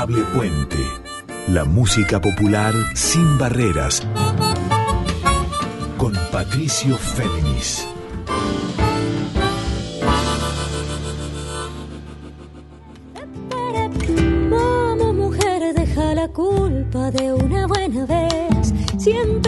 Puente. La música popular sin barreras. Con Patricio Féminis. Vamos mujer, deja la culpa de una buena vez. Siempre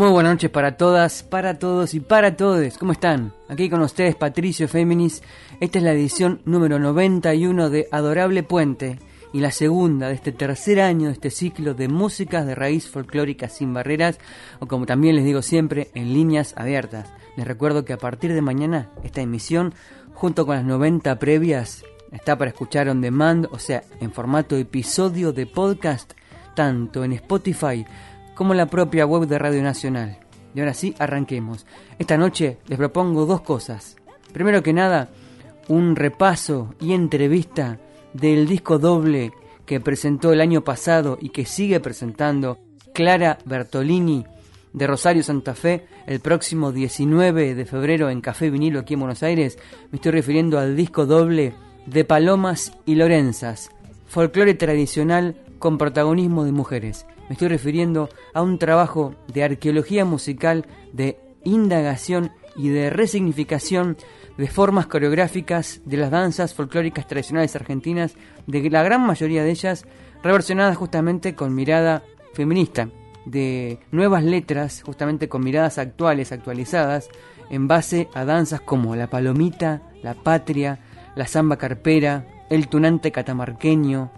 Muy buenas noches para todas, para todos y para todos. ¿Cómo están? Aquí con ustedes Patricio Féminis. Esta es la edición número 91 de Adorable Puente y la segunda de este tercer año de este ciclo de músicas de raíz folclórica sin barreras o como también les digo siempre en líneas abiertas. Les recuerdo que a partir de mañana esta emisión junto con las 90 previas está para escuchar on demand, o sea, en formato episodio de podcast tanto en Spotify como la propia web de Radio Nacional. Y ahora sí, arranquemos. Esta noche les propongo dos cosas. Primero que nada, un repaso y entrevista del disco doble que presentó el año pasado y que sigue presentando Clara Bertolini de Rosario Santa Fe el próximo 19 de febrero en Café Vinilo aquí en Buenos Aires. Me estoy refiriendo al disco doble de Palomas y Lorenzas, folclore tradicional con protagonismo de mujeres. Me estoy refiriendo a un trabajo de arqueología musical, de indagación y de resignificación de formas coreográficas de las danzas folclóricas tradicionales argentinas, de la gran mayoría de ellas reversionadas justamente con mirada feminista, de nuevas letras justamente con miradas actuales, actualizadas, en base a danzas como la palomita, la patria, la samba carpera, el tunante catamarqueño,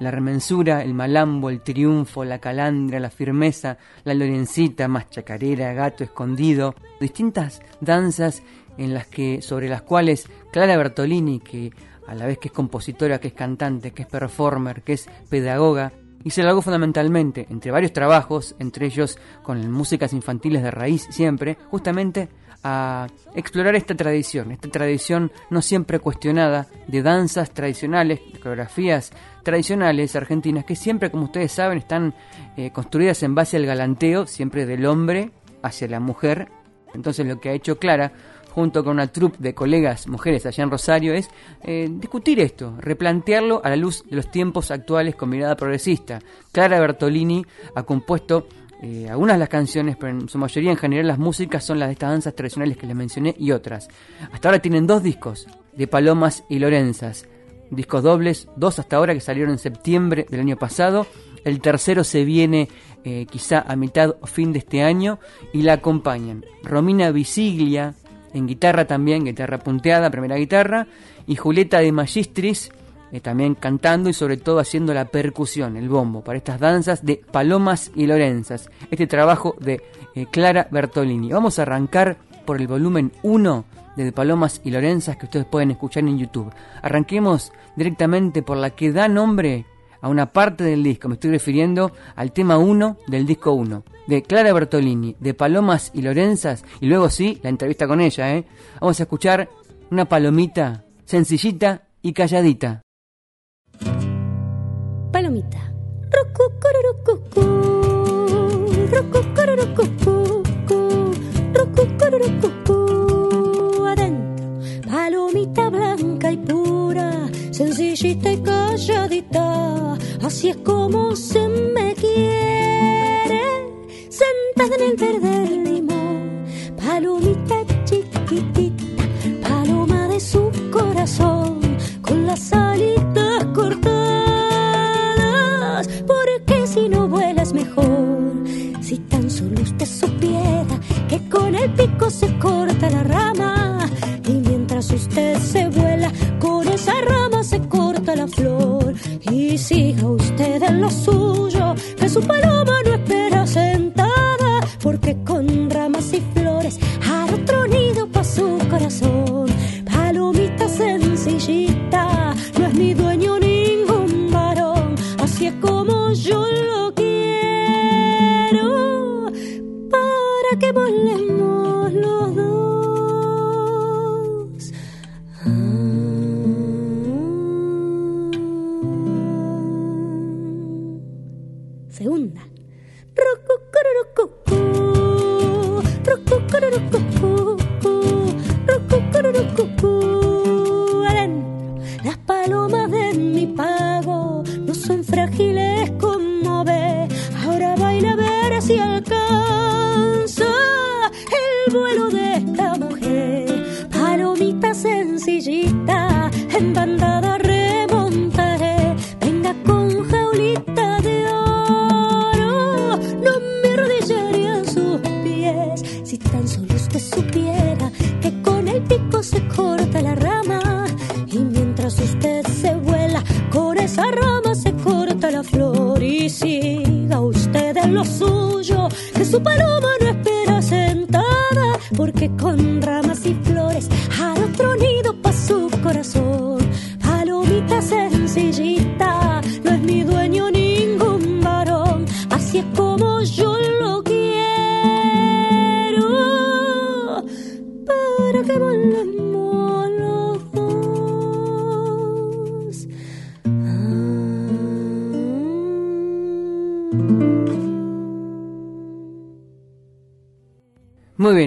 la remensura, el malambo, el triunfo, la calandra, la firmeza, la lorencita, más chacarera, gato escondido, distintas danzas en las que, sobre las cuales Clara Bertolini, que a la vez que es compositora, que es cantante, que es performer, que es pedagoga, y se fundamentalmente entre varios trabajos, entre ellos con músicas infantiles de raíz siempre, justamente a explorar esta tradición, esta tradición no siempre cuestionada de danzas tradicionales, de coreografías tradicionales argentinas que siempre, como ustedes saben, están eh, construidas en base al galanteo, siempre del hombre hacia la mujer. Entonces lo que ha hecho Clara junto con una troupe de colegas mujeres allá en Rosario, es eh, discutir esto, replantearlo a la luz de los tiempos actuales con mirada progresista. Clara Bertolini ha compuesto eh, algunas de las canciones, pero en su mayoría en general las músicas son las de estas danzas tradicionales que les mencioné y otras. Hasta ahora tienen dos discos, de Palomas y Lorenzas. Discos dobles, dos hasta ahora que salieron en septiembre del año pasado. El tercero se viene eh, quizá a mitad o fin de este año y la acompañan Romina Visiglia, en guitarra también, guitarra punteada, primera guitarra, y Julieta de Magistris, eh, también cantando y sobre todo haciendo la percusión, el bombo, para estas danzas de Palomas y Lorenzas, este trabajo de eh, Clara Bertolini. Vamos a arrancar por el volumen 1 de Palomas y Lorenzas que ustedes pueden escuchar en YouTube. Arranquemos directamente por la que da nombre a una parte del disco, me estoy refiriendo al tema 1 del disco 1, de Clara Bertolini, de Palomas y Lorenzas, y luego sí, la entrevista con ella, ¿eh? Vamos a escuchar una palomita sencillita y calladita. Palomita. Adentro, palomita blanca y pura, sencillita y calladita, así es como se me quiere, sentada en el verde limón, palomita chiquitita, paloma de su corazón, con las alitas cortadas, si tan solo usted supiera que con el pico se corta la rama, y mientras usted se vuela, con esa rama se corta la flor, y siga usted en lo suyo, que su paloma no espera sentada, porque con ramas y flores hará otro nido para su corazón. Si alcanza el vuelo de su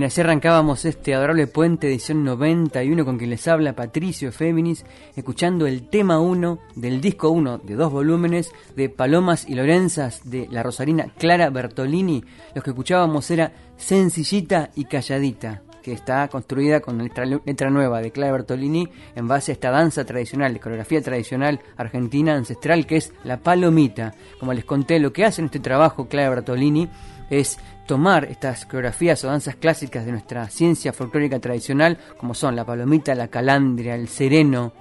bien, así arrancábamos este adorable puente edición 91 con quien les habla Patricio Féminis, escuchando el tema 1 del disco 1 de dos volúmenes de Palomas y Lorenzas de la rosarina Clara Bertolini. Los que escuchábamos era Sencillita y Calladita, que está construida con letra, letra nueva de Clara Bertolini en base a esta danza tradicional, de coreografía tradicional argentina ancestral que es la palomita. Como les conté, lo que hace en este trabajo Clara Bertolini es tomar estas coreografías o danzas clásicas de nuestra ciencia folclórica tradicional, como son la palomita, la calandria, el sereno,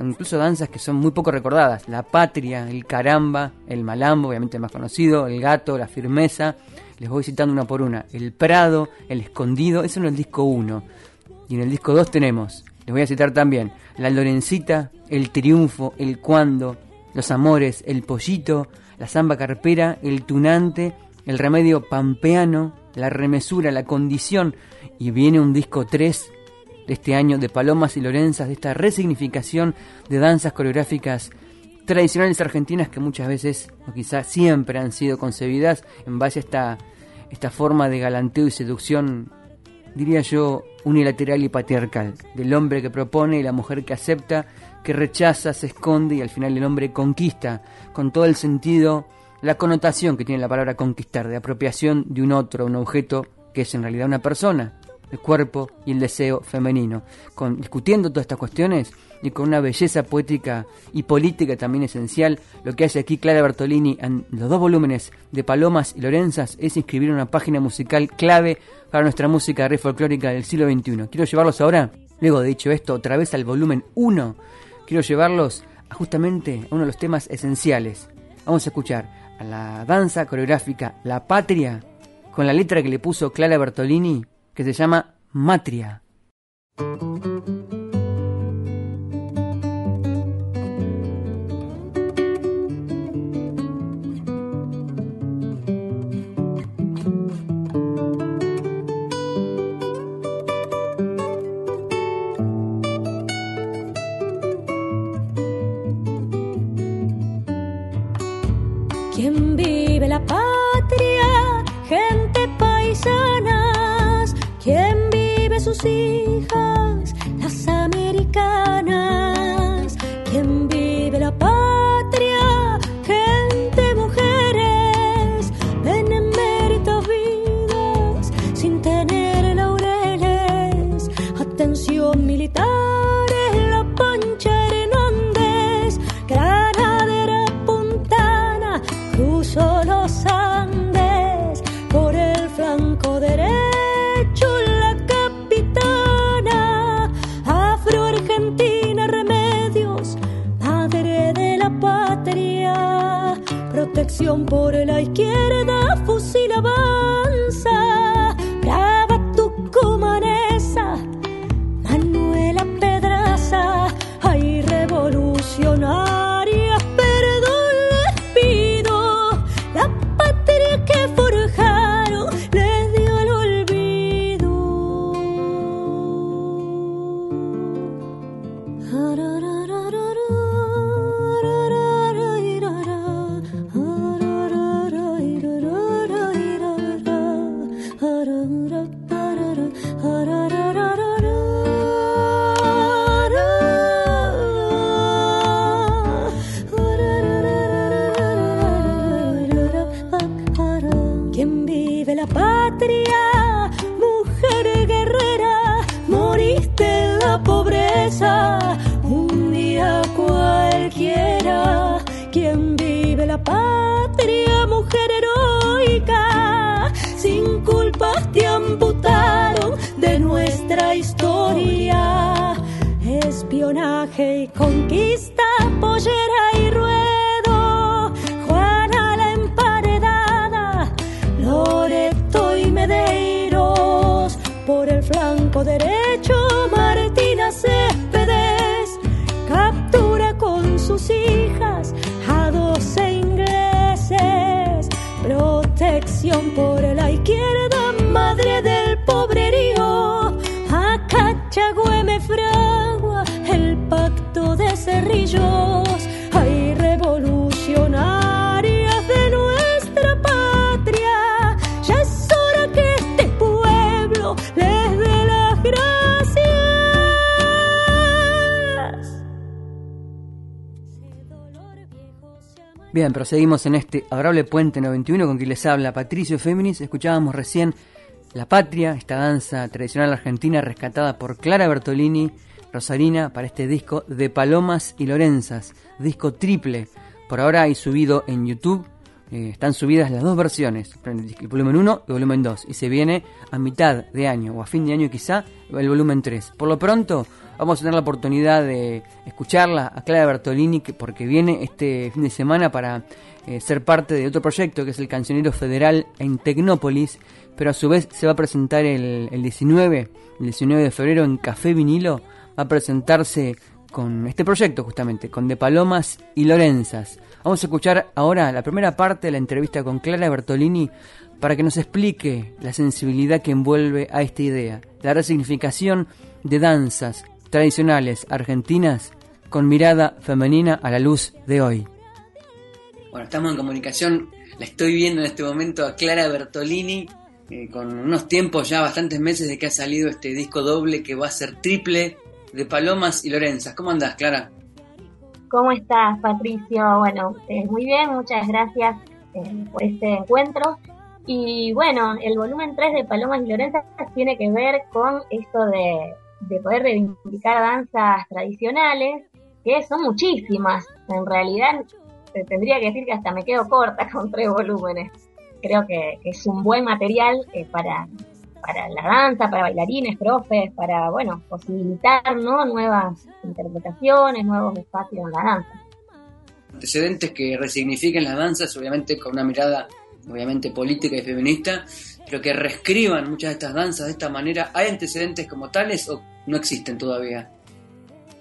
incluso danzas que son muy poco recordadas, la patria, el caramba, el malambo, obviamente el más conocido, el gato, la firmeza, les voy citando una por una, el prado, el escondido, eso en el disco 1, y en el disco 2 tenemos, les voy a citar también, la lorencita, el triunfo, el cuando, los amores, el pollito, la zamba carpera, el tunante, el remedio pampeano, la remesura, la condición, y viene un disco 3 de este año de Palomas y Lorenzas, de esta resignificación de danzas coreográficas tradicionales argentinas que muchas veces, o quizás siempre han sido concebidas en base a esta, esta forma de galanteo y seducción, diría yo, unilateral y patriarcal, del hombre que propone y la mujer que acepta, que rechaza, se esconde y al final el hombre conquista, con todo el sentido la connotación que tiene la palabra conquistar, de apropiación de un otro, un objeto que es en realidad una persona, el cuerpo y el deseo femenino. Con, discutiendo todas estas cuestiones y con una belleza poética y política también esencial, lo que hace aquí Clara Bertolini en los dos volúmenes de Palomas y Lorenzas es inscribir una página musical clave para nuestra música re folclórica del siglo XXI. Quiero llevarlos ahora, luego de dicho esto, otra vez al volumen 1, quiero llevarlos a justamente a uno de los temas esenciales. Vamos a escuchar a la danza coreográfica La Patria con la letra que le puso Clara Bertolini que se llama Matria. Sus hijas? Las americanas. Espionaje y conquista, pollera y ruedo, Juana la emparedada, Loreto y Medeiros, por el flanco derecho Martina Céspedes, captura con sus hijas a doce ingleses, protección por la izquierda, Bien, proseguimos en este adorable Puente 91 con quien les habla Patricio Féminis. Escuchábamos recién La Patria, esta danza tradicional argentina rescatada por Clara Bertolini, Rosarina, para este disco de Palomas y Lorenzas, disco triple. Por ahora hay subido en YouTube, eh, están subidas las dos versiones, el volumen 1 y el volumen 2, y se viene a mitad de año o a fin de año quizá el volumen 3. Por lo pronto vamos a tener la oportunidad de escucharla a Clara Bertolini que- porque viene este fin de semana para eh, ser parte de otro proyecto que es el Cancionero Federal en Tecnópolis, pero a su vez se va a presentar el, el 19, el 19 de febrero en Café Vinilo, va a presentarse con este proyecto justamente, con De Palomas y Lorenzas. Vamos a escuchar ahora la primera parte de la entrevista con Clara Bertolini para que nos explique la sensibilidad que envuelve a esta idea, la resignificación de danzas tradicionales argentinas con mirada femenina a la luz de hoy. Bueno, estamos en comunicación, la estoy viendo en este momento a Clara Bertolini, eh, con unos tiempos ya, bastantes meses de que ha salido este disco doble que va a ser triple de Palomas y Lorenzas. ¿Cómo andás, Clara? ¿Cómo estás, Patricio? Bueno, eh, muy bien, muchas gracias eh, por este encuentro. Y bueno, el volumen 3 de Palomas y Lorenza tiene que ver con esto de, de poder reivindicar danzas tradicionales, que son muchísimas. En realidad, te tendría que decir que hasta me quedo corta con tres volúmenes. Creo que, que es un buen material eh, para, para la danza, para bailarines, profes, para, bueno, posibilitar ¿no? nuevas interpretaciones, nuevos espacios en la danza. Antecedentes que resignifiquen las danzas, obviamente con una mirada obviamente política y feminista, pero que reescriban muchas de estas danzas de esta manera. ¿Hay antecedentes como tales o no existen todavía?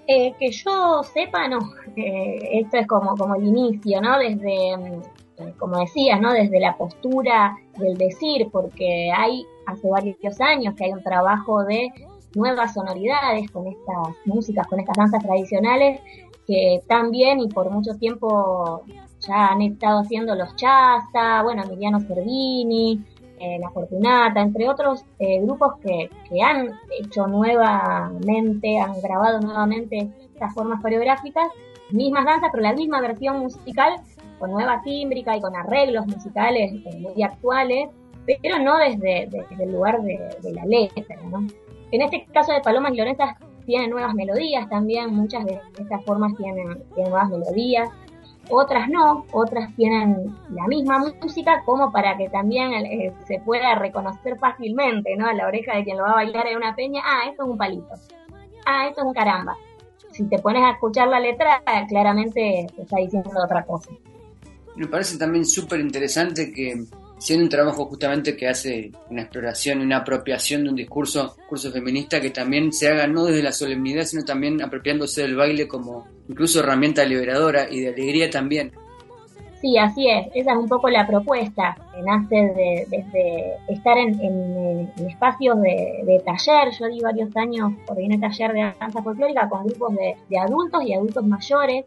Eh, que yo sepa, no. Eh, esto es como, como el inicio, ¿no? Desde, mm, como decías, ¿no? Desde la postura del decir, porque hay hace varios años que hay un trabajo de nuevas sonoridades con estas músicas, con estas danzas tradicionales, que también y por mucho tiempo ya han estado haciendo los Chasta, bueno, Emiliano Cervini, eh, La Fortunata, entre otros eh, grupos que, que han hecho nuevamente, han grabado nuevamente estas formas coreográficas, mismas danzas, pero la misma versión musical, con nueva tímbrica y con arreglos musicales eh, muy actuales, pero no desde, desde el lugar de, la letra, ¿no? En este caso de Palomas y Lorenzas tienen nuevas melodías también, muchas de estas formas tienen nuevas melodías, otras no, otras tienen la misma música como para que también eh, se pueda reconocer fácilmente, ¿no? A la oreja de quien lo va a bailar en una peña, ah, esto es un palito, ah, esto es un caramba. Si te pones a escuchar la letra, claramente te está diciendo otra cosa. Me parece también súper interesante que siendo un trabajo justamente que hace una exploración, una apropiación de un discurso, discurso feminista que también se haga no desde la solemnidad, sino también apropiándose del baile como incluso herramienta liberadora y de alegría también. Sí, así es, esa es un poco la propuesta, que nace de, desde estar en, espacios de, taller, yo di varios años un taller de danza folclórica con grupos de, de adultos y adultos mayores,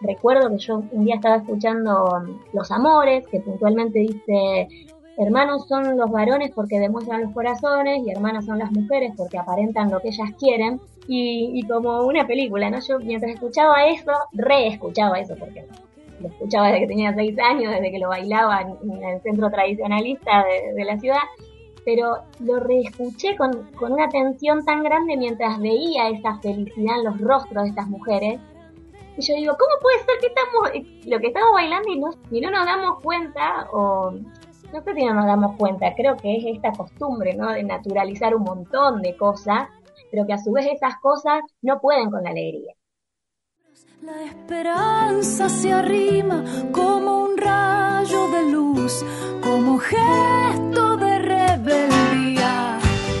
recuerdo que yo un día estaba escuchando Los Amores, que puntualmente dice, hermanos son los varones porque demuestran los corazones y hermanas son las mujeres porque aparentan lo que ellas quieren. Y, como una película, ¿no? Yo mientras escuchaba eso, reescuchaba eso porque lo escuchaba desde que tenía seis años, desde que lo bailaba en, el centro tradicionalista de, la ciudad, pero lo reescuché con, con una atención tan grande mientras veía esa felicidad en los rostros de estas mujeres. Y yo digo, ¿cómo puede ser que estamos, lo que estamos bailando y no, y no nos damos cuenta, o no sé si no nos damos cuenta, creo que es esta costumbre, ¿no? De naturalizar un montón de cosas, pero que a su vez esas cosas no pueden con la alegría. La esperanza se arrima como un rayo de luz, como gesto de rebeldía.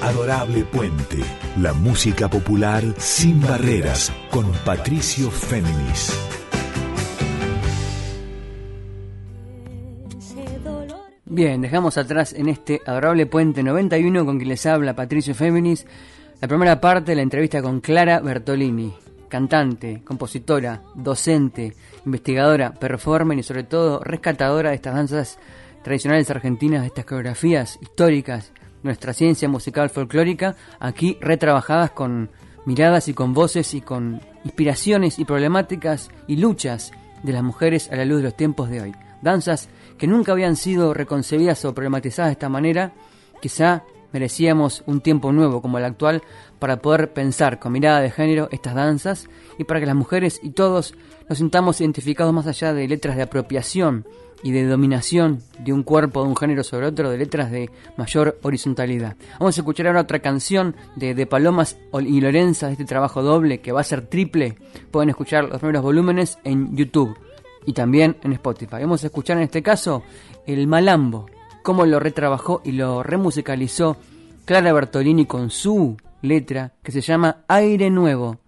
Adorable Puente, la música popular sin barreras, con Patricio Féminis. Bien, dejamos atrás en este adorable Puente 91 con quien les habla Patricio Féminis la primera parte de la entrevista con Clara Bertolini cantante, compositora, docente, investigadora, performer y sobre todo rescatadora de estas danzas tradicionales argentinas, de estas coreografías históricas, nuestra ciencia musical folclórica, aquí retrabajadas con miradas y con voces y con inspiraciones y problemáticas y luchas de las mujeres a la luz de los tiempos de hoy. Danzas que nunca habían sido reconcebidas o problematizadas de esta manera, quizá merecíamos un tiempo nuevo como el actual para poder pensar con mirada de género estas danzas y para que las mujeres y todos nos sintamos identificados más allá de letras de apropiación y de dominación de un cuerpo de un género sobre otro, de letras de mayor horizontalidad. Vamos a escuchar ahora otra canción de, de Palomas y Lorenza, de este trabajo doble que va a ser triple. Pueden escuchar los primeros volúmenes en YouTube y también en Spotify. Vamos a escuchar en este caso el Malambo, cómo lo retrabajó y lo remusicalizó Clara Bertolini con su letra que se llama Aire Nuevo.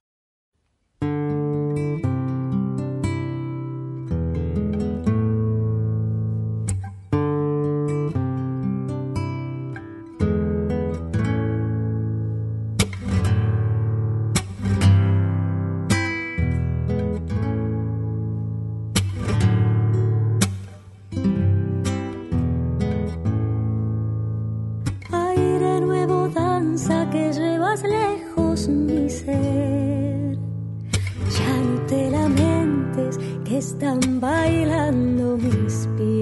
lejos mi ser. Ya no te lamentes que están bailando mis pies.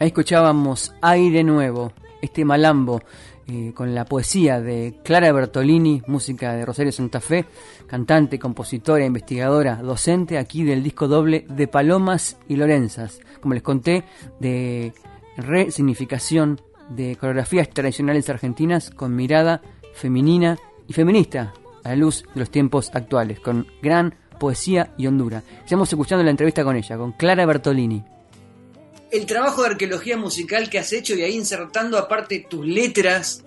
Ahí escuchábamos Aire Nuevo, este malambo, eh, con la poesía de Clara Bertolini, música de Rosario Santa Fe, cantante, compositora, investigadora, docente aquí del disco doble de Palomas y Lorenzas. Como les conté, de resignificación de coreografías tradicionales argentinas con mirada femenina y feminista a la luz de los tiempos actuales, con gran poesía y hondura. Estamos escuchando la entrevista con ella, con Clara Bertolini el trabajo de arqueología musical que has hecho y ahí insertando aparte tus letras.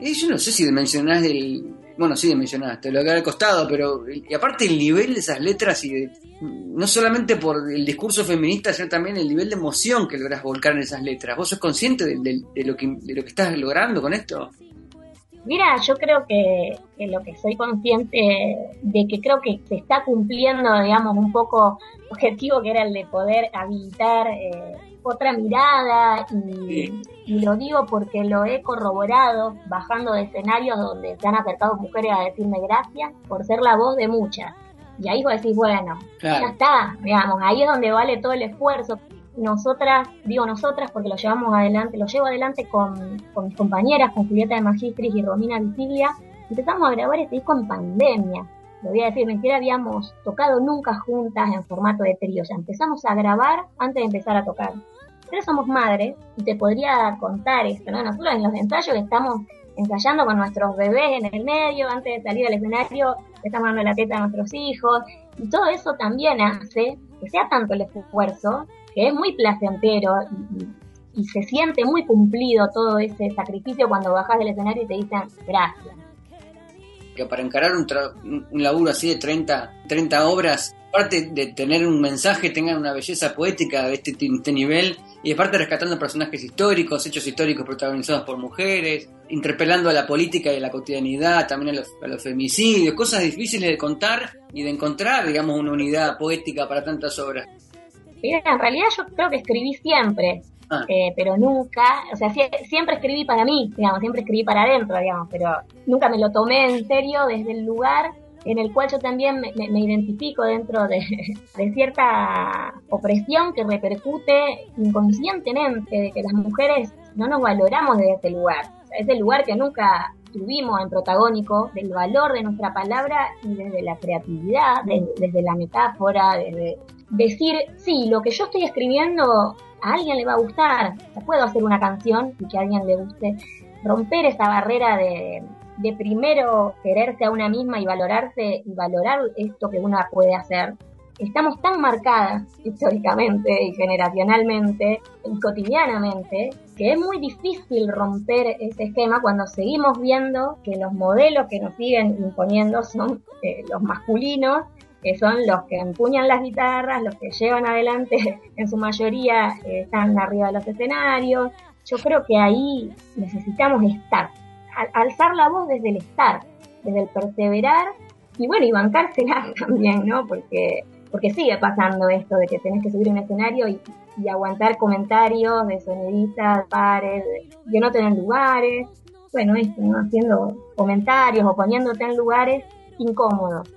Yo no sé si mencionás el, bueno, sí, mencionaste, lo que ha costado, pero y aparte el nivel de esas letras y no solamente por el discurso feminista, sino también el nivel de emoción que logras volcar en esas letras. ¿Vos sos consciente de, lo, que, de lo que estás logrando con esto? Mira, yo creo que, lo que soy consciente de que creo que se está cumpliendo, digamos, un poco objetivo que era el de poder habilitar eh, otra mirada y, lo digo porque lo he corroborado bajando de escenarios donde se han acercado mujeres a decirme gracias por ser la voz de muchas. Y ahí vos decís, bueno, ya está, digamos, ahí es donde vale todo el esfuerzo nosotras, digo nosotras porque lo llevamos adelante, lo llevo adelante con, mis compañeras, con Julieta de Magistris y Romina Visiglia, empezamos a grabar este disco en pandemia. Lo voy a decir, ni siquiera habíamos tocado nunca juntas en formato de trío, o sea, empezamos a grabar antes de empezar a tocar. Pero somos madres y te podría contar esto, ¿no? Nosotros en los ensayos estamos ensayando con nuestros bebés en el medio, antes de salir al escenario, estamos dando la teta a nuestros hijos, y todo eso también hace que sea tanto el esfuerzo que es muy placentero y, se siente muy cumplido todo ese sacrificio cuando bajas del escenario y te dicen gracias. Que para encarar un, un laburo así de 30, 30 obras, aparte de tener un mensaje, tengan una belleza poética de este, este nivel, y aparte rescatando personajes históricos, hechos históricos protagonizados por mujeres, interpelando a la política y a la cotidianidad, también a los, a los, femicidios, cosas difíciles de contar y de encontrar, digamos, una unidad poética para tantas obras en realidad yo creo que escribí siempre, ah. eh, pero nunca, o sea, siempre escribí para mí, digamos, siempre escribí para adentro, digamos, pero nunca me lo tomé en serio desde el lugar en el cual yo también me, identifico dentro de, cierta opresión que repercute inconscientemente de que las mujeres no nos valoramos desde ese lugar. O sea, ese lugar que nunca tuvimos en protagónico, del valor de nuestra palabra y desde la creatividad, desde la metáfora, desde decir, sí, lo que yo estoy escribiendo a alguien le va a gustar, puedo hacer una canción y que a alguien le guste, romper esa barrera de, de primero quererse a una misma y valorarse y valorar esto que una puede hacer. Estamos tan marcadas históricamente y generacionalmente y cotidianamente que es muy difícil romper ese esquema cuando seguimos viendo que los modelos que nos siguen imponiendo son eh, los masculinos que son los que empuñan las guitarras, los que llevan adelante, en su mayoría eh, están arriba de los escenarios. Yo creo que ahí necesitamos estar, alzar la voz desde el estar, desde el perseverar y bueno, y bancársela también, ¿no? Porque, porque sigue pasando esto de que tenés que subir un escenario y, aguantar comentarios de sonidistas, pares, de, no tener lugares. Bueno, esto, ¿no? Haciendo comentarios o poniéndote en lugares incómodos.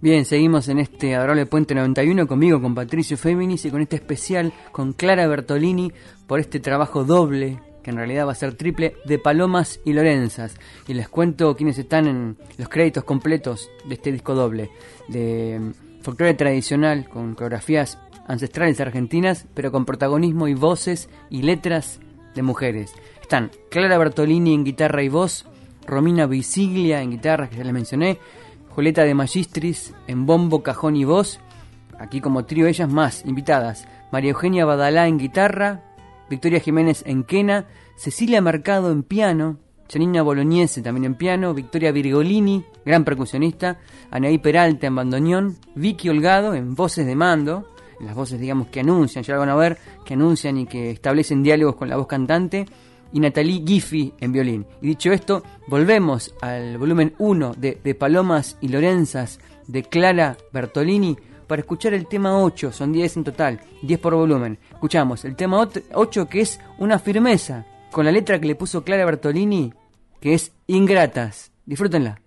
Bien, seguimos en este adorable Puente 91 conmigo, con Patricio Féminis y con este especial con Clara Bertolini por este trabajo doble, que en realidad va a ser triple, de Palomas y Lorenzas. Y les cuento quiénes están en los créditos completos de este disco doble, de mm, folclore tradicional con coreografías ancestrales argentinas, pero con protagonismo y voces y letras de mujeres. Están Clara Bertolini en guitarra y voz, Romina Visiglia en guitarra, que ya les mencioné, Julieta de Magistris en bombo, cajón y voz. Aquí como trío ellas más invitadas. María Eugenia Badalá en guitarra, Victoria Jiménez en quena, Cecilia Mercado en piano, Janina Bolognese también en piano, Victoria Virgolini, gran percusionista, Anaí Peralta en bandoneón, Vicky Holgado en voces de mando, las voces digamos que anuncian, ya lo van a ver, que anuncian y que establecen diálogos con la voz cantante, y Natalie Giffy en violín. Y dicho esto, volvemos al volumen 1 de, de Palomas y Lorenzas de Clara Bertolini para escuchar el tema 8, son 10 en total, 10 por volumen. Escuchamos el tema 8 que es una firmeza, con la letra que le puso Clara Bertolini, que es Ingratas. Disfrútenla.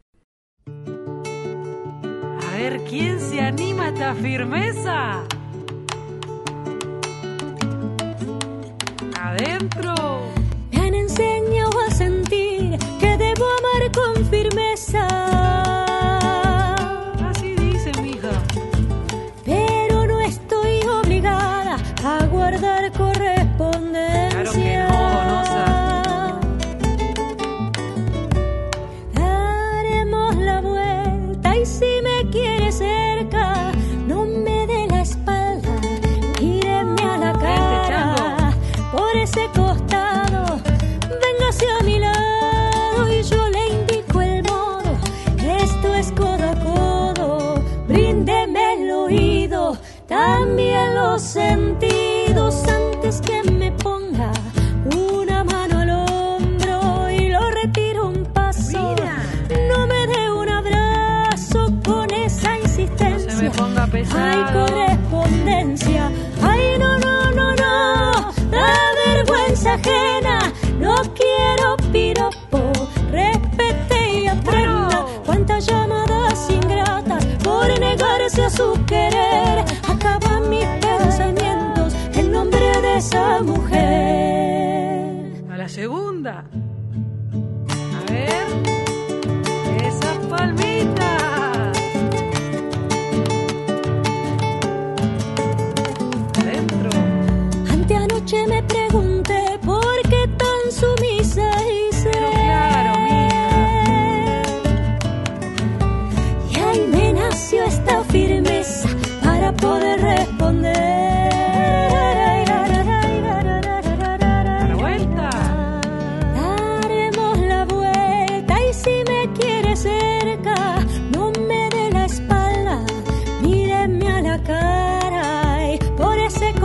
A ver, ¿quién se anima a esta firmeza? Adentro. con firmeza. Guardar correspondencia. Claro que pesada. Hay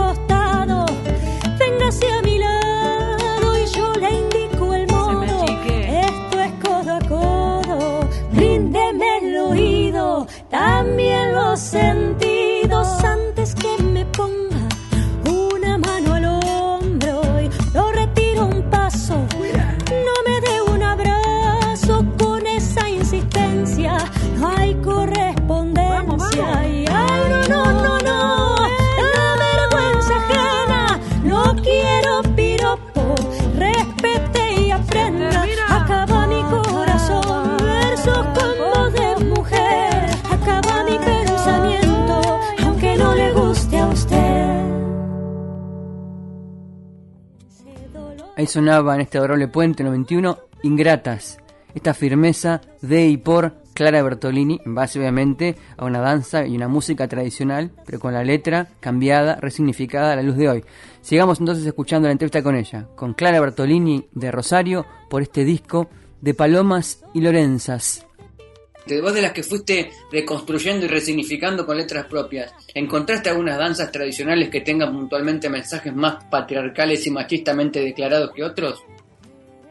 costado, véngase a Sonaba en este adorable puente 91 Ingratas, esta firmeza de y por Clara Bertolini, en base obviamente a una danza y una música tradicional, pero con la letra cambiada, resignificada a la luz de hoy. Sigamos entonces escuchando la entrevista con ella, con Clara Bertolini de Rosario, por este disco de Palomas y Lorenzas. De vos de las que fuiste reconstruyendo y resignificando con letras propias, ¿encontraste algunas danzas tradicionales que tengan puntualmente mensajes más patriarcales y machistamente declarados que otros?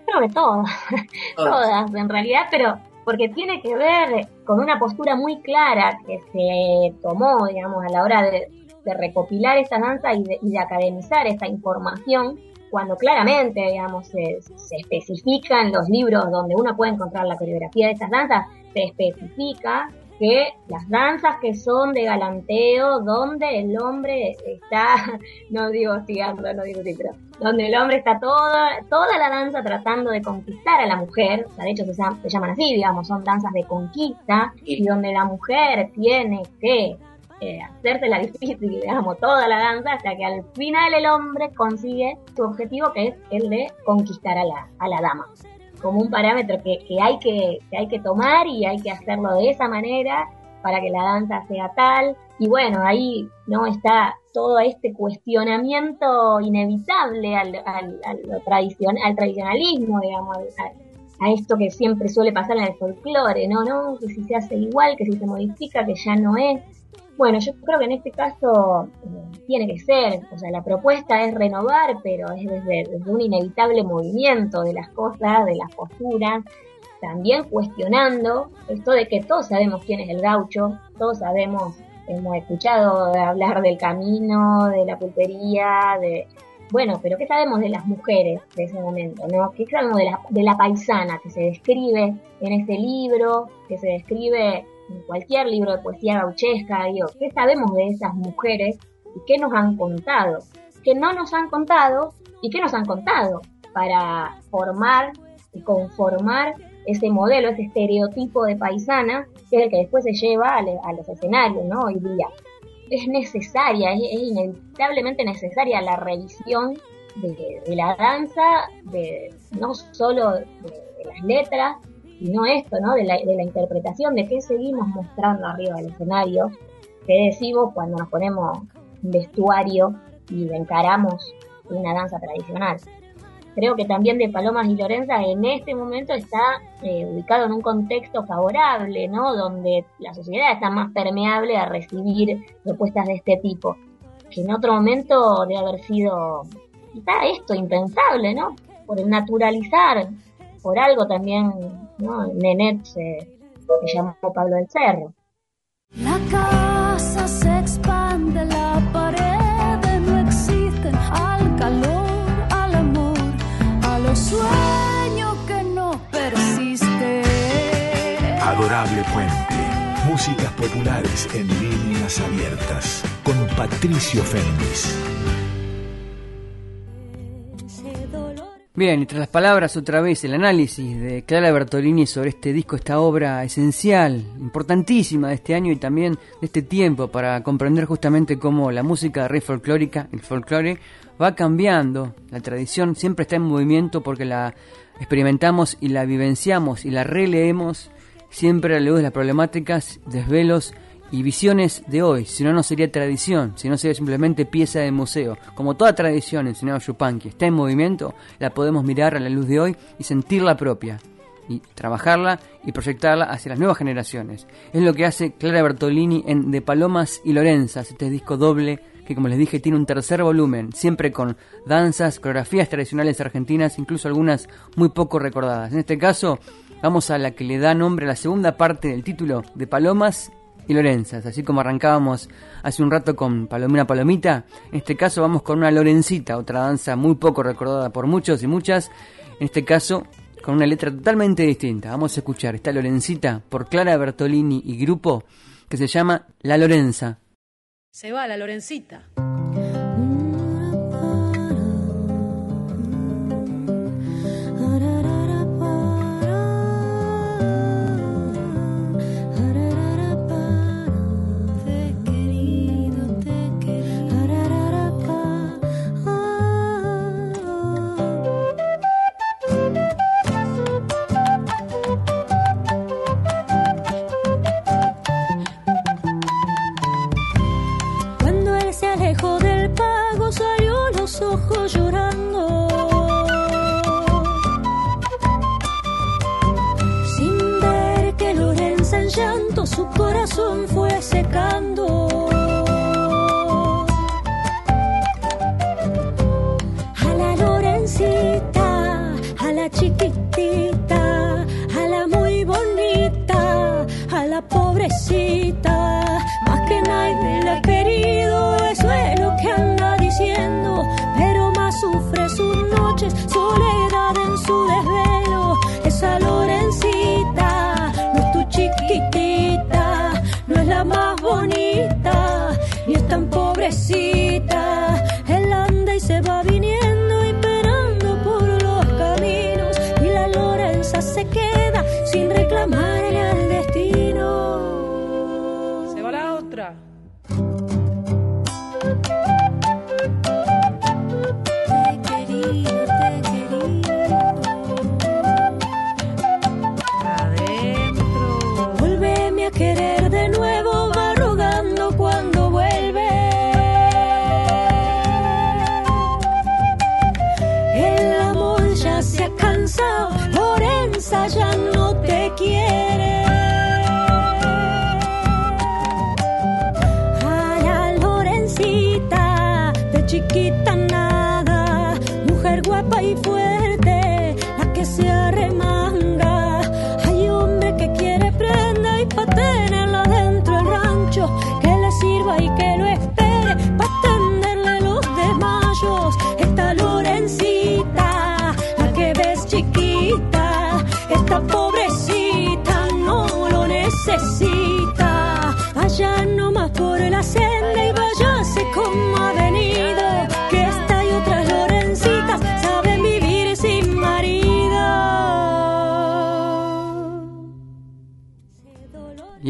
Creo que todas, todas en realidad, pero porque tiene que ver con una postura muy clara que se tomó, digamos, a la hora de, de recopilar esta danza y de, y de academizar esta información, cuando claramente, digamos, se, se especifica en los libros donde uno puede encontrar la coreografía de estas danzas, se especifica que las danzas que son de galanteo, donde el hombre está, no digo hostigando, no digo así, pero donde el hombre está toda, toda la danza tratando de conquistar a la mujer, o sea, de hecho se, se llaman así, digamos, son danzas de conquista, y donde la mujer tiene que eh, hacérsela difícil, digamos, toda la danza, hasta que al final el hombre consigue su objetivo, que es el de conquistar a la, a la dama como un parámetro que, que hay que, que hay que tomar y hay que hacerlo de esa manera para que la danza sea tal. Y bueno, ahí no está todo este cuestionamiento inevitable al, al, a lo tradicion- al tradicionalismo, digamos, al- a, a esto que siempre suele pasar en el folclore, ¿no? ¿no? Que si se hace igual, que si se modifica, que ya no es. Bueno, yo creo que en este caso eh, tiene que ser, o sea, la propuesta es renovar, pero es desde, un inevitable movimiento de las cosas, de las posturas, también cuestionando esto de que todos sabemos quién es el gaucho, todos sabemos, hemos escuchado hablar del camino, de la pulpería, de... Bueno, pero ¿qué sabemos de las mujeres de ese momento? ¿no? ¿Qué sabemos de la, de la paisana que se describe en ese libro, que se describe en cualquier libro de poesía gauchesca? Digo, ¿Qué sabemos de esas mujeres y qué nos han contado? ¿Qué no nos han contado y qué nos han contado para formar y conformar ese modelo, ese estereotipo de paisana, que es el que después se lleva a, le- a los escenarios, ¿no? Hoy día. Es necesaria, es, inevitablemente necesaria la revisión de, la danza, de no solo de las letras, sino esto, ¿no? De la, de la interpretación, de qué seguimos mostrando arriba del escenario, qué decimos cuando nos ponemos un vestuario y encaramos una danza tradicional creo que también de Palomas y Lorenza en este momento está eh, ubicado en un contexto favorable, ¿no? Donde la sociedad está más permeable a recibir propuestas de este tipo. Que en otro momento debe haber sido quizá esto impensable, ¿no? Por el naturalizar, por algo también, ¿no? Nenet se, se llamó Pablo del Cerro. La casa se expande, la pared no existen al calor, al amor, a los sueños que no persisten. Adorable Puente. Músicas populares en líneas abiertas. Con Patricio Féminis. Bien, y tras las palabras otra vez el análisis de Clara Bertolini sobre este disco, esta obra esencial, importantísima de este año y también de este tiempo para comprender justamente cómo la música re folclórica, el folclore, va cambiando. La tradición siempre está en movimiento porque la experimentamos y la vivenciamos y la releemos siempre a la luz de las problemáticas, desvelos y visiones de hoy, si no, no sería tradición, si no sería simplemente pieza de museo. Como toda tradición, enseñaba Yupanqui, está en movimiento, la podemos mirar a la luz de hoy y sentirla propia, y trabajarla y proyectarla hacia las nuevas generaciones. Es lo que hace Clara Bertolini en De Palomas y Lorenzas, este disco doble que como les dije tiene un tercer volumen, siempre con danzas, coreografías tradicionales argentinas, incluso algunas muy poco recordadas. En este caso, vamos a la que le da nombre a la segunda parte del título, De Palomas y Lorenzas, así como arrancábamos hace un rato con Palomina Palomita, en este caso vamos con una Lorencita, otra danza muy poco recordada por muchos y muchas, en este caso con una letra totalmente distinta. Vamos a escuchar esta Lorencita por Clara Bertolini y grupo que se llama La Lorenza. Se va la Lorencita. Corazón fue secando.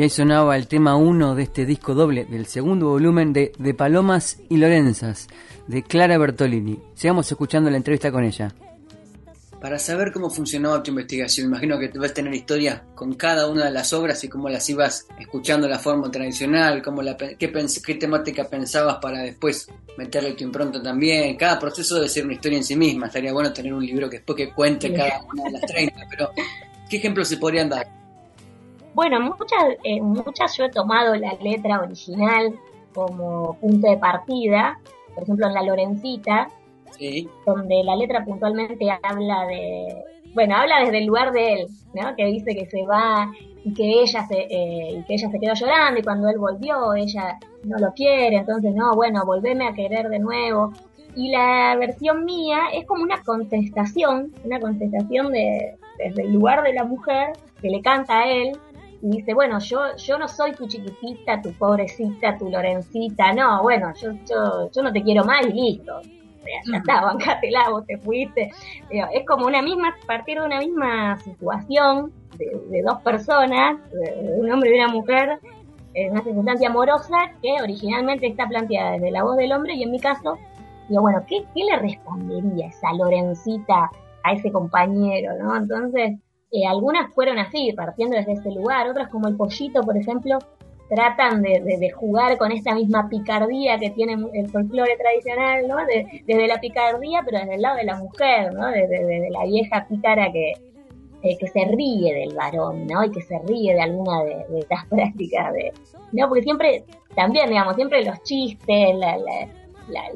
Y ahí sonaba el tema 1 de este disco doble del segundo volumen de De Palomas y Lorenzas, de Clara Bertolini. Sigamos escuchando la entrevista con ella. Para saber cómo funcionaba tu investigación, imagino que debes tener historia con cada una de las obras y cómo las ibas escuchando de la forma tradicional, cómo la, qué, pens- qué temática pensabas para después meterle tu impronta también. Cada proceso debe ser una historia en sí misma. Estaría bueno tener un libro que después que cuente cada una de las 30, pero ¿qué ejemplos se podrían dar? Bueno, muchas, eh, muchas yo he tomado la letra original como punto de partida, por ejemplo en La Lorencita, Sí, donde la letra puntualmente habla de, bueno, habla desde el lugar de él, ¿no? Que dice que se va y que ella se, eh, y que ella se quedó llorando y cuando él volvió ella no lo quiere, entonces no, bueno, volveme a querer de nuevo. Y la versión mía es como una contestación, una contestación de, desde el lugar de la mujer que le canta a él y dice, bueno, yo, yo no soy tu chiquitita, tu pobrecita, tu Lorencita, no, bueno, yo, yo, yo no te quiero más y listo. Ya está, bancatela, vos te fuiste. Es como una misma, partir de una misma situación de, dos personas, de un hombre y una mujer, en una circunstancia amorosa que originalmente está planteada desde la voz del hombre y en mi caso, digo, bueno, ¿qué, qué le respondería esa Lorencita a ese compañero, no? Entonces, eh, algunas fueron así, partiendo desde ese lugar, otras como el pollito, por ejemplo, tratan de, jugar con esta misma picardía que tiene el folclore tradicional, ¿no? desde la picardía, pero desde el lado de la mujer, ¿no? Desde, la vieja pícara que, eh, que se ríe del varón, ¿no? Y que se ríe de alguna de, estas prácticas de, ¿no? Porque siempre, también, digamos, siempre los chistes,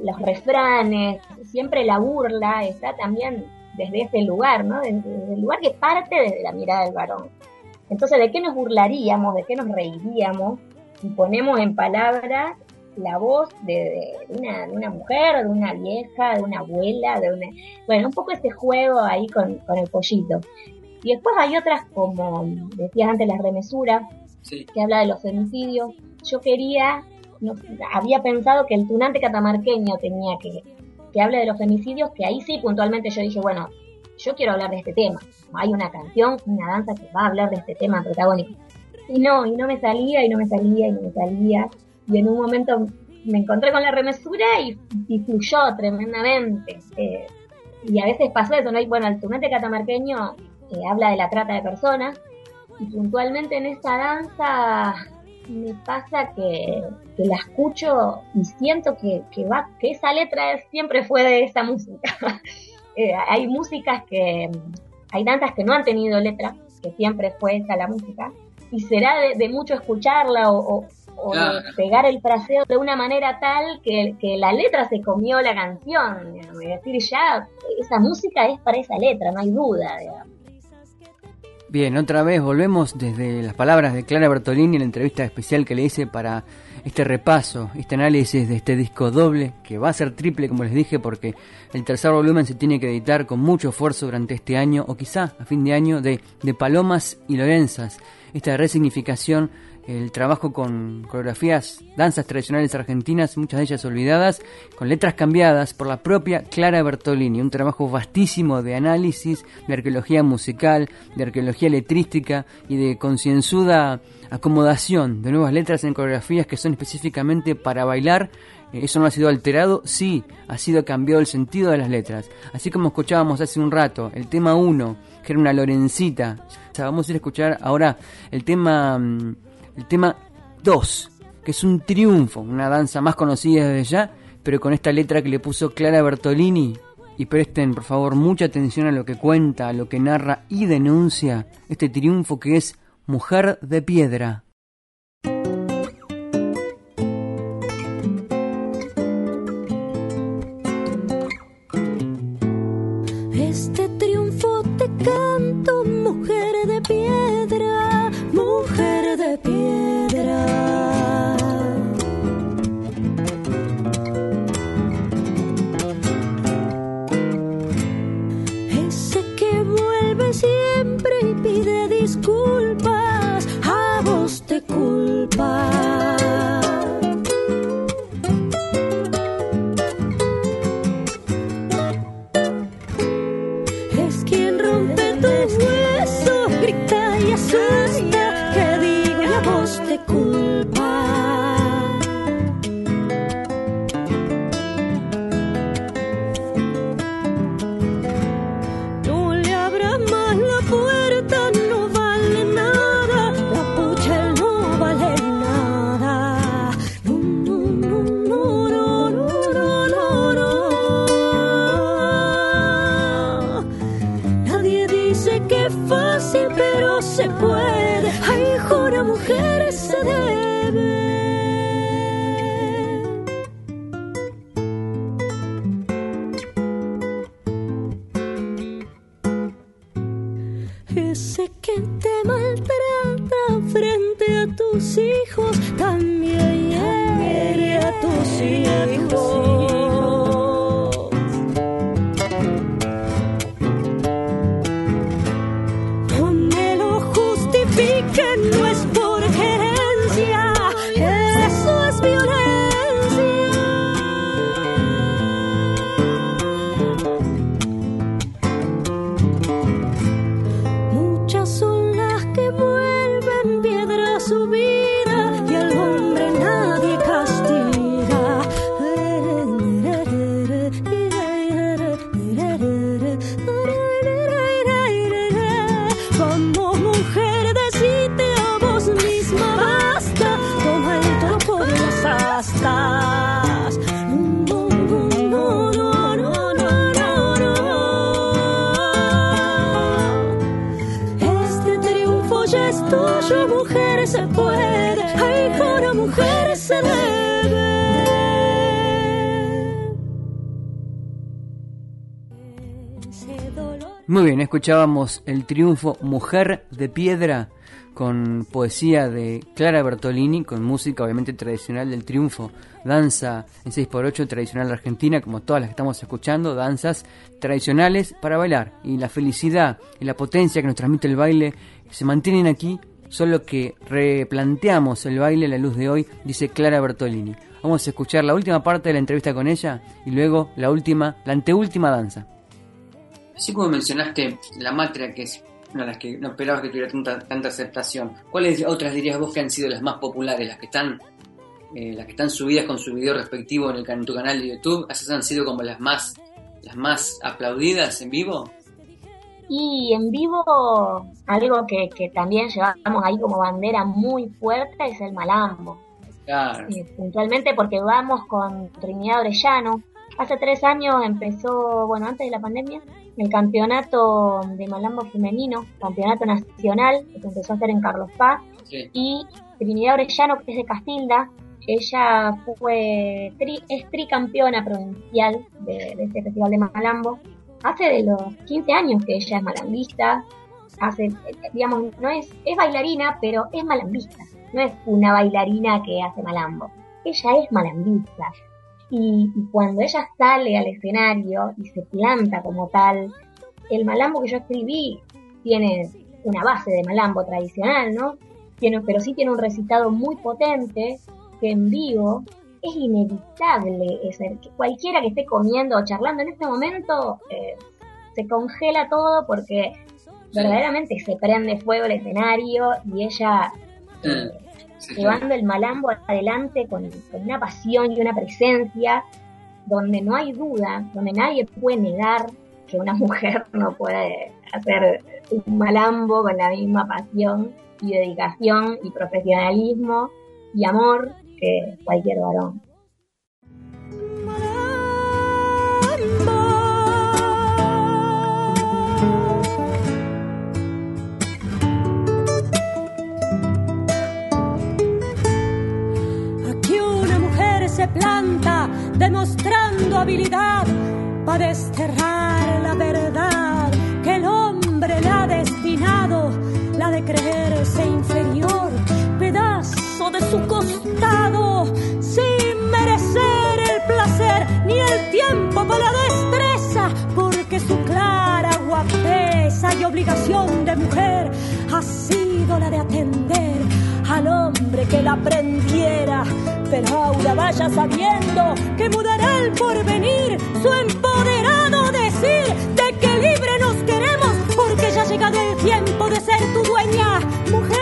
los refranes, siempre la burla está también desde ese lugar, ¿no? Desde, el lugar que parte desde la mirada del varón. Entonces, ¿de qué nos burlaríamos? ¿De qué nos reiríamos? Si ponemos en palabras la voz de, una, de, una, mujer, de una vieja, de una abuela, de una... Bueno, un poco ese juego ahí con, el pollito. Y después hay otras como, decías antes, la remesura, que habla de los femicidios. Yo quería, había pensado que el tunante catamarqueño tenía que, que hable de los femicidios, que ahí sí puntualmente yo dije, bueno, yo quiero hablar de este tema. Hay una canción, una danza que va a hablar de este tema protagónico. Y no, y no me salía, y no me salía, y no me salía. Y en un momento me encontré con la remesura y, fluyó tremendamente. Eh, y a veces pasó eso, ¿no? bueno, el tunante catamarqueño eh, habla de la trata de personas, y puntualmente en esta danza me pasa que, la escucho y siento que, va, que esa letra siempre fue de esa música. Eh, hay músicas que, hay danzas que no han tenido letra, que siempre fue esa la música, y será de, mucho escucharla o, pegar el fraseo de una manera tal que, la letra se comió la canción, es decir, ya esa música es para esa letra, no hay duda, digamos. Bien, otra vez volvemos desde las palabras de Clara Bertolini en la entrevista especial que le hice para este repaso, este análisis de este disco doble, que va a ser triple como les dije porque el tercer volumen se tiene que editar con mucho esfuerzo durante este año o quizá a fin de año de, de Palomas y Lorenzas, esta resignificación el trabajo con coreografías, danzas tradicionales argentinas, muchas de ellas olvidadas, con letras cambiadas por la propia Clara Bertolini, un trabajo vastísimo de análisis, de arqueología musical, de arqueología letrística y de concienzuda acomodación de nuevas letras en coreografías que son específicamente para bailar. Eh, eso no ha sido alterado, sí, ha sido cambiado el sentido de las letras. Así como escuchábamos hace un rato el tema 1, que era una Lorencita. vamos a ir a escuchar ahora el tema mm, el tema 2, que es un triunfo, una danza más conocida desde ya, pero con esta letra que le puso Clara Bertolini. Y presten por favor mucha atención a lo que cuenta, a lo que narra y denuncia este triunfo que es Mujer de Piedra. Escuchábamos El triunfo Mujer de Piedra con poesía de Clara Bertolini, con música obviamente tradicional del triunfo, danza en 6x8 tradicional argentina, como todas las que estamos escuchando, danzas tradicionales para bailar. Y la felicidad y la potencia que nos transmite el baile se mantienen aquí, solo que replanteamos el baile a la luz de hoy, dice Clara Bertolini. Vamos a escuchar la última parte de la entrevista con ella y luego la última, la anteúltima danza. Así como mencionaste la matria, que es una de las que no esperabas que tuviera tanta, tanta aceptación, ¿cuáles otras dirías vos que han sido las más populares, las que están eh, las que están subidas con su video respectivo en, el, en tu canal de YouTube? ¿Esas han sido como las más las más aplaudidas en vivo? Y en vivo, algo que, que también llevamos ahí como bandera muy fuerte es el malambo. Claro. Eh, puntualmente porque vamos con Trinidad Orellano. Hace tres años empezó, bueno, antes de la pandemia, el campeonato de malambo femenino, campeonato nacional, que empezó a hacer en Carlos Paz. Sí. Y Trinidad Orellano, que es de Castilda, ella fue tri- es tricampeona provincial de, de este festival de malambo. Hace de los 15 años que ella es malambista, hace, digamos, no es, es bailarina, pero es malambista. No es una bailarina que hace malambo. Ella es malambista. Y, y cuando ella sale al escenario y se planta como tal, el malambo que yo escribí tiene una base de malambo tradicional, ¿no? Tiene, pero sí tiene un recitado muy potente que en vivo es inevitable. Es el- que cualquiera que esté comiendo o charlando en este momento eh, se congela todo porque verdaderamente se prende fuego el escenario y ella eh, Sí, sí. llevando el malambo adelante con, con una pasión y una presencia donde no hay duda, donde nadie puede negar que una mujer no puede hacer un malambo con la misma pasión y dedicación y profesionalismo y amor que cualquier varón. Planta demostrando habilidad para desterrar la verdad que el hombre le ha destinado, la de creerse inferior, pedazo de su costado, sin merecer el placer ni el tiempo para la destreza, porque su clara guapesa y obligación de mujer ha sido la de atender al hombre que la prendiera. Pero ahora vaya sabiendo que mudará el porvenir, su empoderado decir de que libre nos queremos, porque ya ha llegado el tiempo de ser tu dueña, mujer.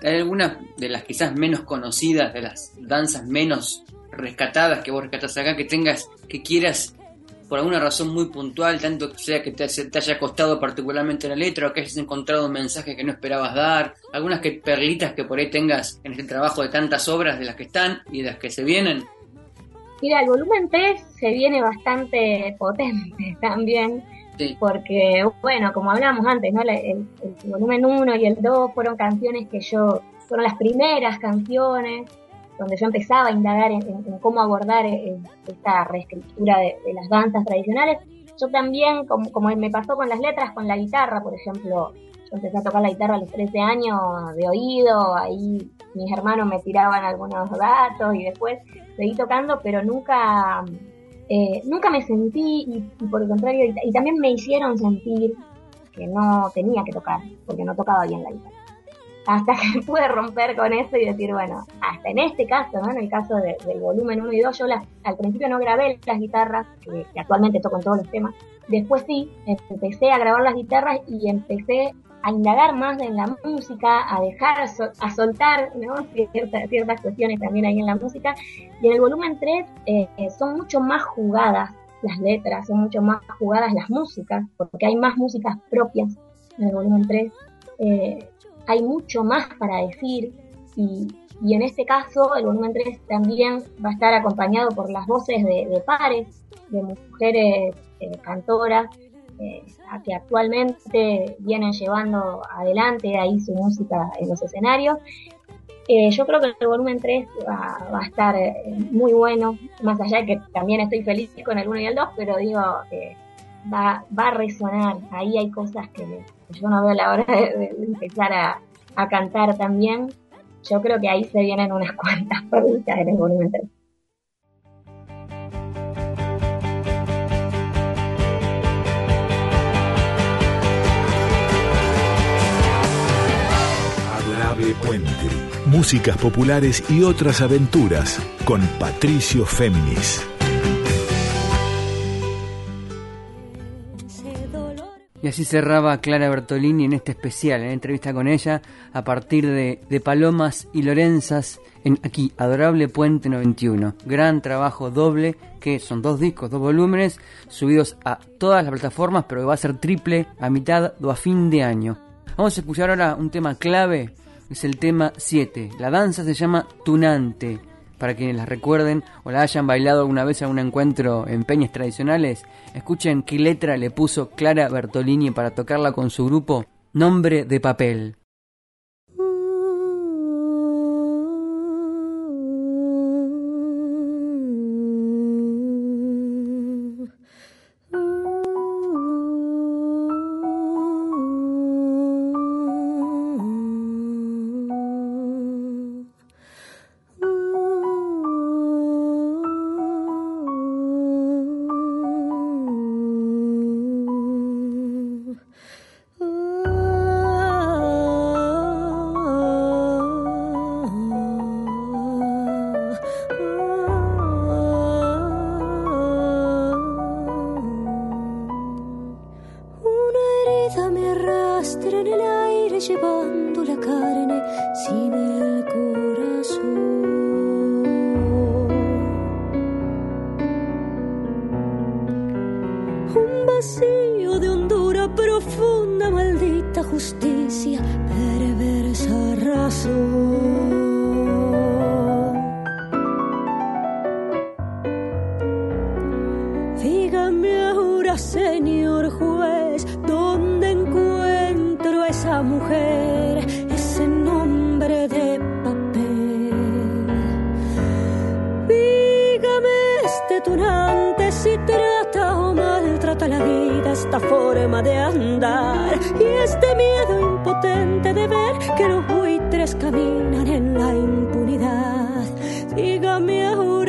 ¿Hay alguna de las quizás menos conocidas, de las danzas menos rescatadas que vos rescatás acá, que tengas, que quieras por alguna razón muy puntual, tanto sea que te, te haya costado particularmente la letra o que hayas encontrado un mensaje que no esperabas dar, algunas que perlitas que por ahí tengas en este trabajo de tantas obras de las que están y de las que se vienen? Mira, el volumen 3 se viene bastante potente también, Sí. porque, bueno, como hablamos antes, ¿no? La- El, el volumen 1 y el 2 fueron canciones que yo fueron las primeras canciones donde yo empezaba a indagar en, cómo abordar eh, esta reescritura de, las danzas tradicionales. Yo también, como, como me pasó con las letras, con la guitarra, por ejemplo, yo empecé a tocar la guitarra a los 13 años de oído, ahí mis hermanos me tiraban algunos datos y después seguí tocando, pero nunca, eh, nunca me sentí, y, por el contrario, y, también me hicieron sentir que no tenía que tocar, porque no tocaba bien la guitarra. Hasta que pude romper con eso y decir, bueno, hasta en este caso, ¿no? en el caso del volumen 1 y 2, yo al principio no grabé las guitarras, que, actualmente toco en todos los temas, Después sí, empecé a grabar las guitarras y empecé a indagar más en la música, a dejar, a soltar ciertas, cuestiones también ahí en la música. Y en el volumen 3 eh, son mucho más jugadas las letras, son mucho más jugadas las músicas, porque hay más músicas propias en el volumen 3. Eh, hay mucho más para decir y, en este caso el volumen 3 también va a estar acompañado por las voces de, pares, de mujeres eh, cantoras eh, que actualmente vienen llevando adelante ahí su música en los escenarios. Eh, yo creo que el volumen 3 va, a estar eh, muy bueno, más allá de que también estoy feliz con el 1 y el 2, pero digo, va, va a resonar, ahí hay cosas que, yo no veo la hora de, empezar a, a, cantar también. Yo creo que ahí se vienen unas cuantas perlitas en el volumen 3. Puente. Músicas populares y otras aventuras con Patricio Féminis. Y así cerraba Clara Bertolini en este especial, en entrevista con ella, a partir de, de Palomas y Lorenzas, en aquí, Adorable Puente 91. Gran trabajo doble, que son dos discos, dos volúmenes, subidos a todas las plataformas, pero que va a ser triple a mitad o a fin de año. Vamos a escuchar ahora un tema clave es el tema 7. La danza se llama Tunante. Para quienes la recuerden o la hayan bailado alguna vez a un encuentro en peñas tradicionales, escuchen qué letra le puso Clara Bertolini para tocarla con su grupo. Nombre de papel.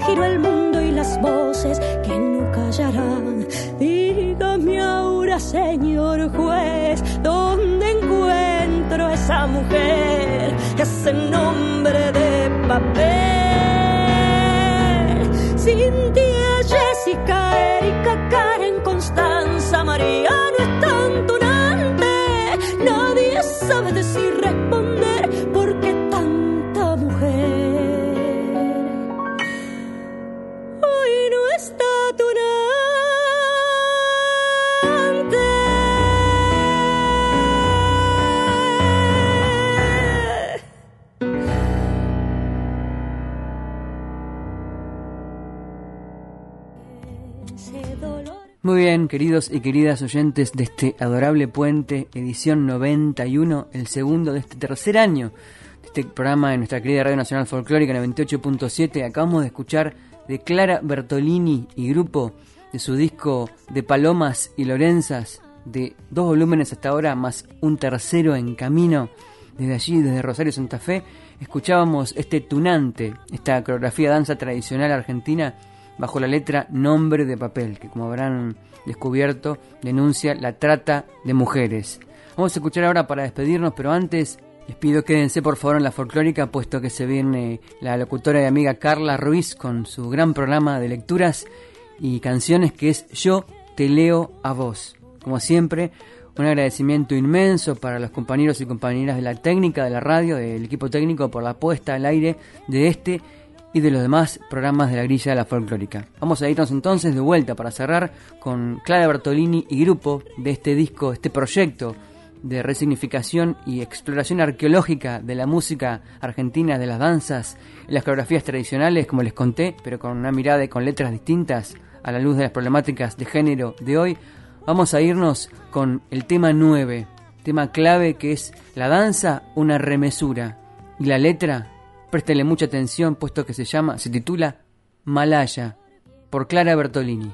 giro el mundo y las voces que no callarán. Dígame ahora, señor juez, ¿dónde encuentro esa mujer, ese nombre de papel? Cintia, Jessica, Erika, Karen, Constanza, María, no es tan. Nadie sabe decir responder Queridos y queridas oyentes de este adorable puente, edición 91, el segundo de este tercer año de este programa de nuestra querida Radio Nacional Folclórica 98.7. Acabamos de escuchar de Clara Bertolini y grupo de su disco de Palomas y Lorenzas, de dos volúmenes hasta ahora, más un tercero en camino. Desde allí, desde Rosario Santa Fe, escuchábamos este tunante, esta coreografía danza tradicional argentina bajo la letra Nombre de Papel, que como habrán descubierto denuncia la trata de mujeres. Vamos a escuchar ahora para despedirnos, pero antes les pido quédense por favor en la folclórica, puesto que se viene la locutora y amiga Carla Ruiz con su gran programa de lecturas y canciones que es Yo te leo a vos. Como siempre, un agradecimiento inmenso para los compañeros y compañeras de la técnica de la radio, del equipo técnico por la puesta al aire de este y de los demás programas de la grilla de la folclórica. Vamos a irnos entonces de vuelta para cerrar con Clara Bertolini y grupo de este disco, este proyecto de resignificación y exploración arqueológica de la música argentina, de las danzas las coreografías tradicionales, como les conté, pero con una mirada y con letras distintas a la luz de las problemáticas de género de hoy. Vamos a irnos con el tema 9, tema clave que es la danza, una remesura, y la letra Préstele mucha atención puesto que se llama, se titula Malaya, por Clara Bertolini.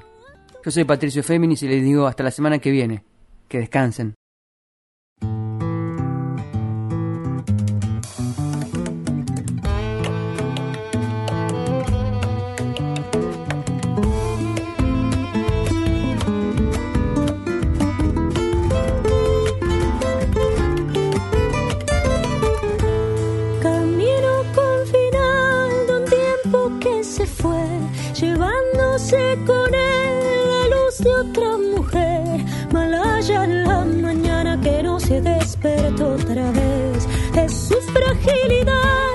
Yo soy Patricio Féminis y les digo hasta la semana que viene. Que descansen. Fragilidad,